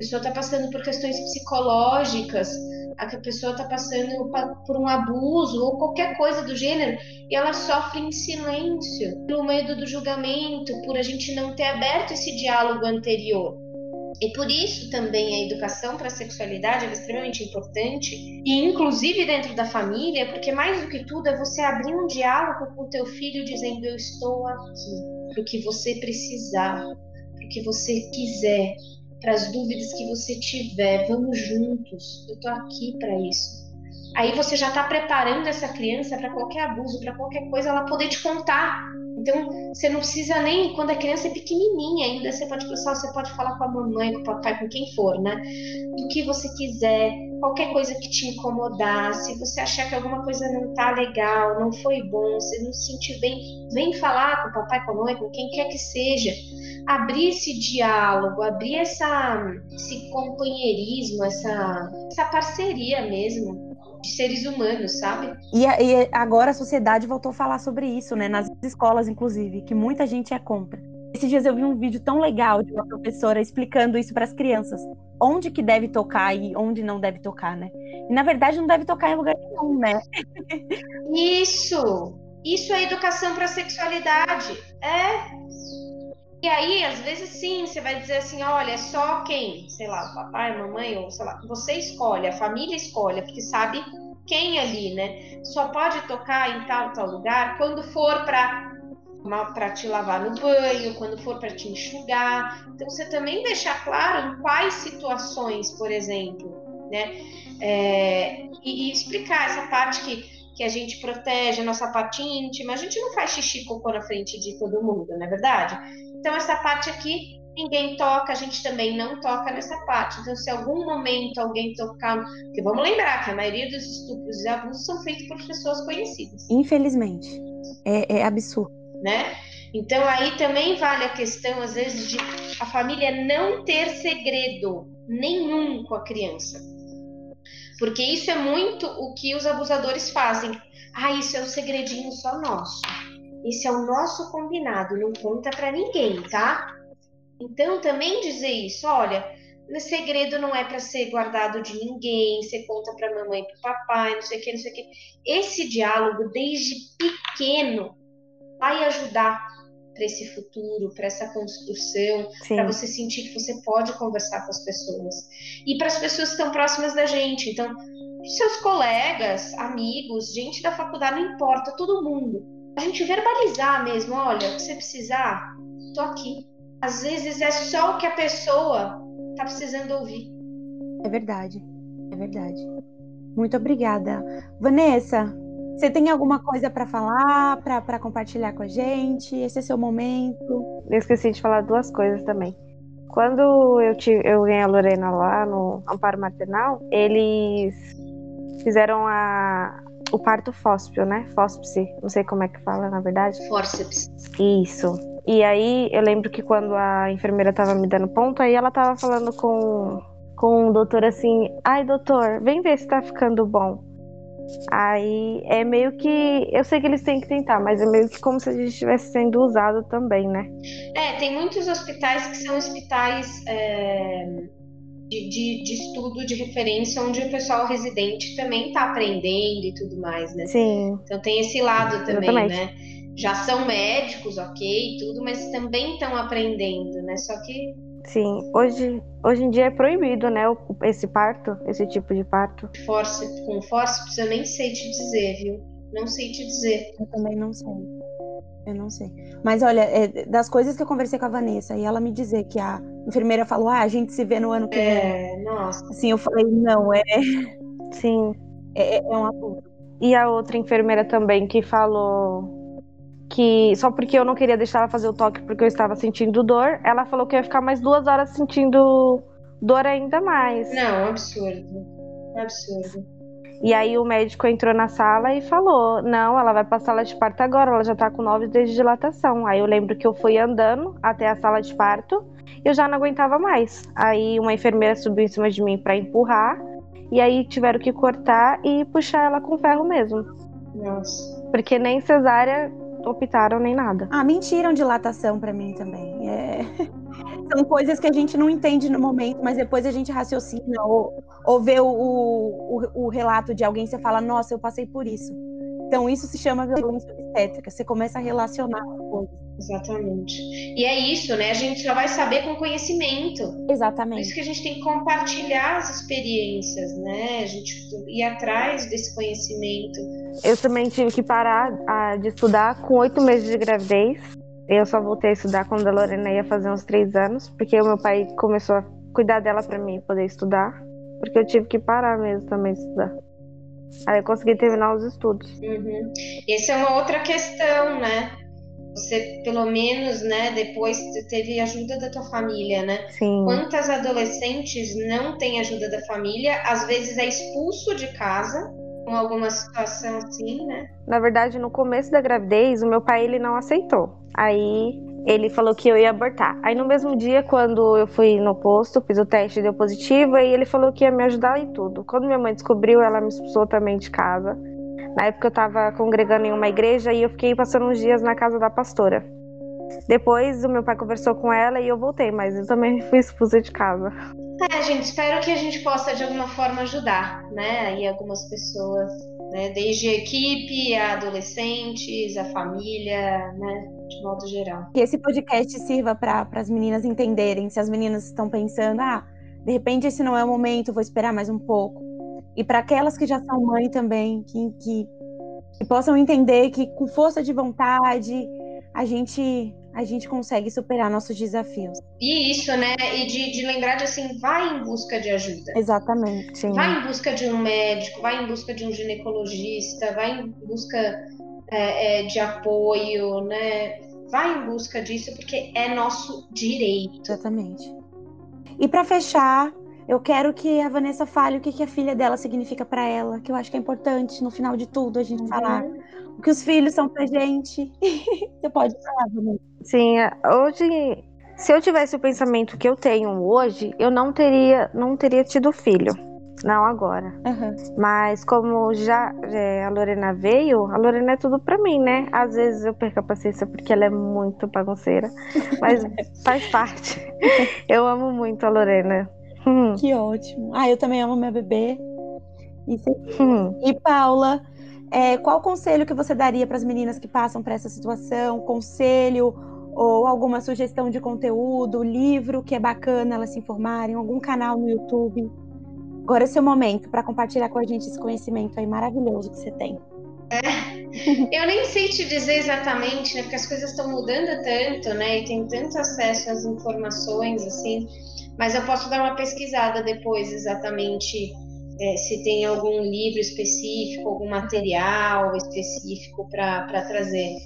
[SPEAKER 3] pessoa está passando por questões psicológicas, a pessoa está passando por um abuso ou qualquer coisa do gênero e ela sofre em silêncio, pelo medo do julgamento, por a gente não ter aberto esse diálogo anterior. E por isso também a educação para a sexualidade é extremamente importante, e inclusive dentro da família, porque mais do que tudo é você abrir um diálogo com o teu filho dizendo eu estou aqui, para o que você precisar, para o que você quiser, para as dúvidas que você tiver. Vamos juntos, eu estou aqui para isso. Aí você já está preparando essa criança para qualquer abuso, para qualquer coisa, ela poder te contar. Então, você não precisa nem, quando a criança é pequenininha ainda, você pode pensar, você pode falar com a mamãe, com o papai, com quem for, né? Do que você quiser, qualquer coisa que te incomodar, se você achar que alguma coisa não tá legal, não foi bom, você não se sentir bem, vem falar com o papai, com a mãe, com quem quer que seja abrir esse diálogo, abrir essa, esse companheirismo, essa, essa parceria mesmo de seres humanos, sabe?
[SPEAKER 1] E, e, agora a sociedade voltou a falar sobre isso, né? Nas escolas, inclusive, que muita gente é contra. Esses dias eu vi um vídeo tão legal de uma professora explicando isso para as crianças. Onde que deve tocar e onde não deve tocar, né? E na verdade não deve tocar em lugar nenhum, né?
[SPEAKER 3] Isso! Isso é educação para a sexualidade. É, e aí, às vezes, sim, você vai dizer assim: olha, é só quem? Sei lá, papai, mamãe, ou sei lá, você escolhe, a família escolhe, porque sabe quem ali, né? Só pode tocar em tal, tal lugar quando for para para te lavar no banho, quando for para te enxugar. Então, você também deixar claro em quais situações, por exemplo, né? É, e, e, explicar essa parte que, que a gente protege, a nossa parte íntima. A gente não faz xixi cocô na frente de todo mundo, não é verdade? Então, essa parte aqui, ninguém toca, a gente também não toca nessa parte. Então, se algum momento alguém tocar. Porque vamos lembrar que a maioria dos estupros e abusos são feitos por pessoas conhecidas.
[SPEAKER 1] Infelizmente. É, é absurdo.
[SPEAKER 3] Né? Então, aí também vale a questão, às vezes, de a família não ter segredo nenhum com a criança. Porque isso é muito o que os abusadores fazem. Ah, isso é um segredinho só nosso. Esse é o nosso combinado, não conta para ninguém, tá? Então também dizer isso, olha, o segredo não é para ser guardado de ninguém, você conta para mamãe, para papai, não sei o que, não sei o que. Esse diálogo desde pequeno vai ajudar para esse futuro, para essa construção, para você sentir que você pode conversar com as pessoas e para as pessoas que estão próximas da gente. Então, seus colegas, amigos, gente da faculdade, não importa, todo mundo a gente verbalizar mesmo, olha, o que você precisar, tô aqui. Às vezes é só o que a pessoa tá precisando ouvir.
[SPEAKER 1] É verdade, é verdade. Muito obrigada. Vanessa, você tem alguma coisa para falar, para compartilhar com a gente? Esse é seu momento.
[SPEAKER 4] Eu esqueci de falar duas coisas também. Quando eu, tive, eu ganhei a Lorena lá no Amparo Maternal, eles fizeram a, o parto fóspio, né? Fóspise, não sei como é que fala, na verdade.
[SPEAKER 3] Fórceps.
[SPEAKER 4] Isso. E aí eu lembro que quando a enfermeira tava me dando ponto, aí ela tava falando com, com o doutor assim: ai, doutor, vem ver se tá ficando bom. Aí é meio que. Eu sei que eles têm que tentar, mas é meio que como se a gente estivesse sendo usado também, né?
[SPEAKER 3] É, tem muitos hospitais que são hospitais. É de, de, de, estudo de referência onde o pessoal residente também está aprendendo e tudo mais, né?
[SPEAKER 4] Sim.
[SPEAKER 3] Então tem esse lado também, Exatamente. né? Já são médicos, ok, tudo, mas também estão aprendendo, né? Só que
[SPEAKER 4] Sim, hoje, hoje em dia é proibido, né, esse parto, esse tipo de parto.
[SPEAKER 3] Force, com forceps eu nem sei te dizer, viu? Não sei te dizer.
[SPEAKER 1] Eu também não sei. Eu não sei. Mas olha, é, das coisas que eu conversei com a Vanessa e ela me dizer que a enfermeira falou, ah, a gente se vê no ano que vem.
[SPEAKER 3] É, nossa.
[SPEAKER 1] Assim, eu falei, não, é.
[SPEAKER 4] Sim.
[SPEAKER 1] É, é um abuso.
[SPEAKER 4] E a outra enfermeira também que falou que só porque eu não queria deixar ela fazer o toque porque eu estava sentindo dor, ela falou que ia ficar mais duas horas sentindo dor ainda mais.
[SPEAKER 3] Não, absurdo. Absurdo.
[SPEAKER 4] E aí o médico entrou na sala e falou: Não, ela vai pra sala de parto agora, ela já tá com nove dias de dilatação. Aí eu lembro que eu fui andando até a sala de parto e eu já não aguentava mais. Aí uma enfermeira subiu em cima de mim para empurrar, e aí tiveram que cortar e puxar ela com ferro mesmo.
[SPEAKER 3] Nossa.
[SPEAKER 4] Porque nem cesárea optaram nem nada.
[SPEAKER 1] Ah, mentiram dilatação para mim também. É... São coisas que a gente não entende no momento, mas depois a gente raciocina ou, ou vê o, o, o relato de alguém e você fala, nossa, eu passei por isso. Então isso se chama violência obstétrica. Você começa a relacionar com coisas.
[SPEAKER 3] Exatamente. E é isso, né? A gente só vai saber com conhecimento.
[SPEAKER 1] Exatamente.
[SPEAKER 3] Por isso que a gente tem que compartilhar as experiências, né? A gente ir atrás desse conhecimento.
[SPEAKER 4] Eu também tive que parar de estudar com oito meses de gravidez. Eu só voltei a estudar quando a Lorena ia fazer uns três anos, porque o meu pai começou a cuidar dela para mim poder estudar, porque eu tive que parar mesmo também de estudar. Aí eu consegui terminar os estudos.
[SPEAKER 3] Uhum. Essa é uma outra questão, né? Você, pelo menos, né, depois teve ajuda da tua família, né?
[SPEAKER 4] Sim.
[SPEAKER 3] Quantas adolescentes não têm ajuda da família? Às vezes é expulso de casa com alguma situação assim, né?
[SPEAKER 4] Na verdade, no começo da gravidez, o meu pai ele não aceitou. Aí ele falou que eu ia abortar. Aí no mesmo dia, quando eu fui no posto, fiz o teste, deu positivo, e ele falou que ia me ajudar e tudo. Quando minha mãe descobriu, ela me expulsou também de casa. Na época eu tava congregando em uma igreja e eu fiquei passando uns dias na casa da pastora. Depois o meu pai conversou com ela e eu voltei, mas eu também fui expulsa de casa.
[SPEAKER 3] É, gente, espero que a gente possa de alguma forma ajudar, né? Aí algumas pessoas, né? Desde a equipe, a adolescentes, a família, né? De modo geral.
[SPEAKER 1] Que esse podcast sirva para as meninas entenderem, se as meninas estão pensando, ah, de repente esse não é o momento, vou esperar mais um pouco. E para aquelas que já são mãe também, que, que, que possam entender que com força de vontade a gente a gente consegue superar nossos desafios.
[SPEAKER 3] E isso, né? E de, de lembrar de assim, vai em busca de ajuda.
[SPEAKER 1] Exatamente. Sim.
[SPEAKER 3] Vai em busca de um médico, vai em busca de um ginecologista, vai em busca é, é, de apoio, né? Vai em busca disso porque é nosso direito.
[SPEAKER 1] Exatamente. E para fechar, eu quero que a Vanessa fale o que, que a filha dela significa para ela, que eu acho que é importante no final de tudo a gente uhum. falar o que os filhos são pra gente. Você pode falar, Vanessa.
[SPEAKER 4] Sim, é, hoje, se eu tivesse o pensamento que eu tenho hoje, eu não teria, não teria tido filho. Não agora.
[SPEAKER 1] Uhum.
[SPEAKER 4] Mas como já é, a Lorena veio, a Lorena é tudo pra mim, né? Às vezes eu perco a paciência porque ela é muito bagunceira. Mas faz parte. Eu amo muito a Lorena.
[SPEAKER 1] Que ótimo. Ah, eu também amo minha bebê. E, e Paula, é, qual conselho que você daria para as meninas que passam por essa situação? Conselho ou alguma sugestão de conteúdo, livro que é bacana elas se informarem, algum canal no YouTube? Agora é seu momento para compartilhar com a gente esse conhecimento aí maravilhoso que você tem.
[SPEAKER 3] É, eu nem sei te dizer exatamente, né? Porque as coisas estão mudando tanto, né? E tem tanto acesso às informações, assim. Mas eu posso dar uma pesquisada depois exatamente é, se tem algum livro específico, algum material específico para trazer.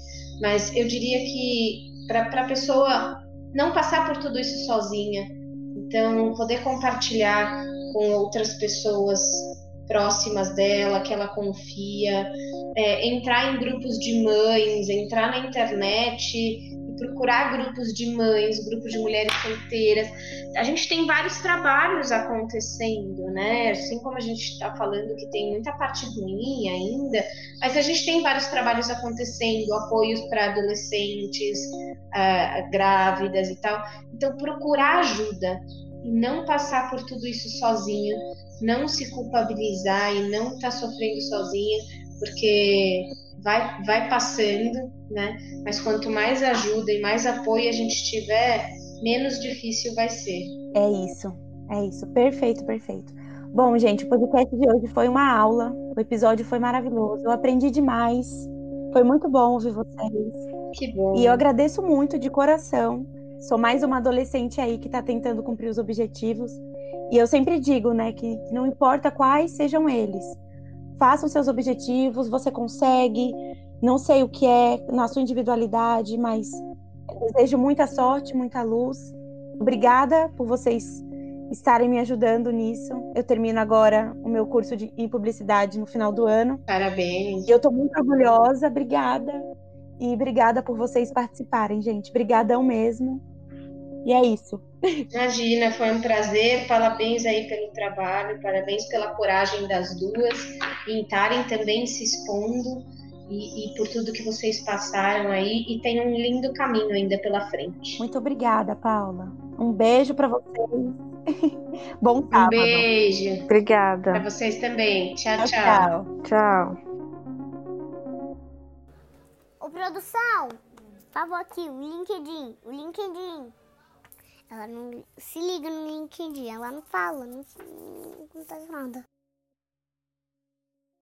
[SPEAKER 3] Mas eu diria que para a pessoa não passar por tudo isso sozinha, então poder compartilhar com outras pessoas próximas dela, que ela confia, é, entrar em grupos de mães, entrar na internet procurar grupos de mães, grupos de mulheres solteiras. A gente tem vários trabalhos acontecendo, né? Assim como a gente está falando que tem muita parte ruim ainda, mas a gente tem vários trabalhos acontecendo, apoios para adolescentes, uh, grávidas e tal. Então, procurar ajuda e não passar por tudo isso sozinho, não se culpabilizar e não estar tá sofrendo sozinha, porque vai, vai passando, né? Mas quanto mais ajuda e mais apoio a gente tiver, menos difícil vai ser.
[SPEAKER 1] É isso, é isso. Perfeito, perfeito. Bom, gente, o podcast de hoje foi uma aula. O episódio foi maravilhoso. Eu aprendi demais. Foi muito bom ouvir vocês.
[SPEAKER 3] Que bom.
[SPEAKER 1] E eu agradeço muito de coração. Sou mais uma adolescente aí que está tentando cumprir os objetivos. E eu sempre digo, né, que não importa quais sejam eles, façam seus objetivos, você consegue. Não sei o que é na sua individualidade, mas desejo muita sorte, muita luz. Obrigada por vocês estarem me ajudando nisso. Eu termino agora o meu curso de, em publicidade no final do ano.
[SPEAKER 3] Parabéns.
[SPEAKER 1] E eu estou muito orgulhosa, obrigada. E obrigada por vocês participarem, gente. Obrigadão mesmo. E é isso.
[SPEAKER 3] Imagina, foi um prazer. Parabéns aí pelo trabalho, parabéns pela coragem das duas em estarem também se expondo e, e, por tudo que vocês passaram aí e tem um lindo caminho ainda pela frente.
[SPEAKER 1] Muito obrigada, Paula. Um beijo para vocês. Bom sábado.
[SPEAKER 3] Um beijo.
[SPEAKER 4] Obrigada.
[SPEAKER 3] Para vocês também. Tchau, tchau.
[SPEAKER 1] Tchau.
[SPEAKER 4] Tchau.
[SPEAKER 2] Ô, produção, por favor, aqui, o LinkedIn, o LinkedIn. Ela não se liga no LinkedIn, ela não fala, não, não, não nada.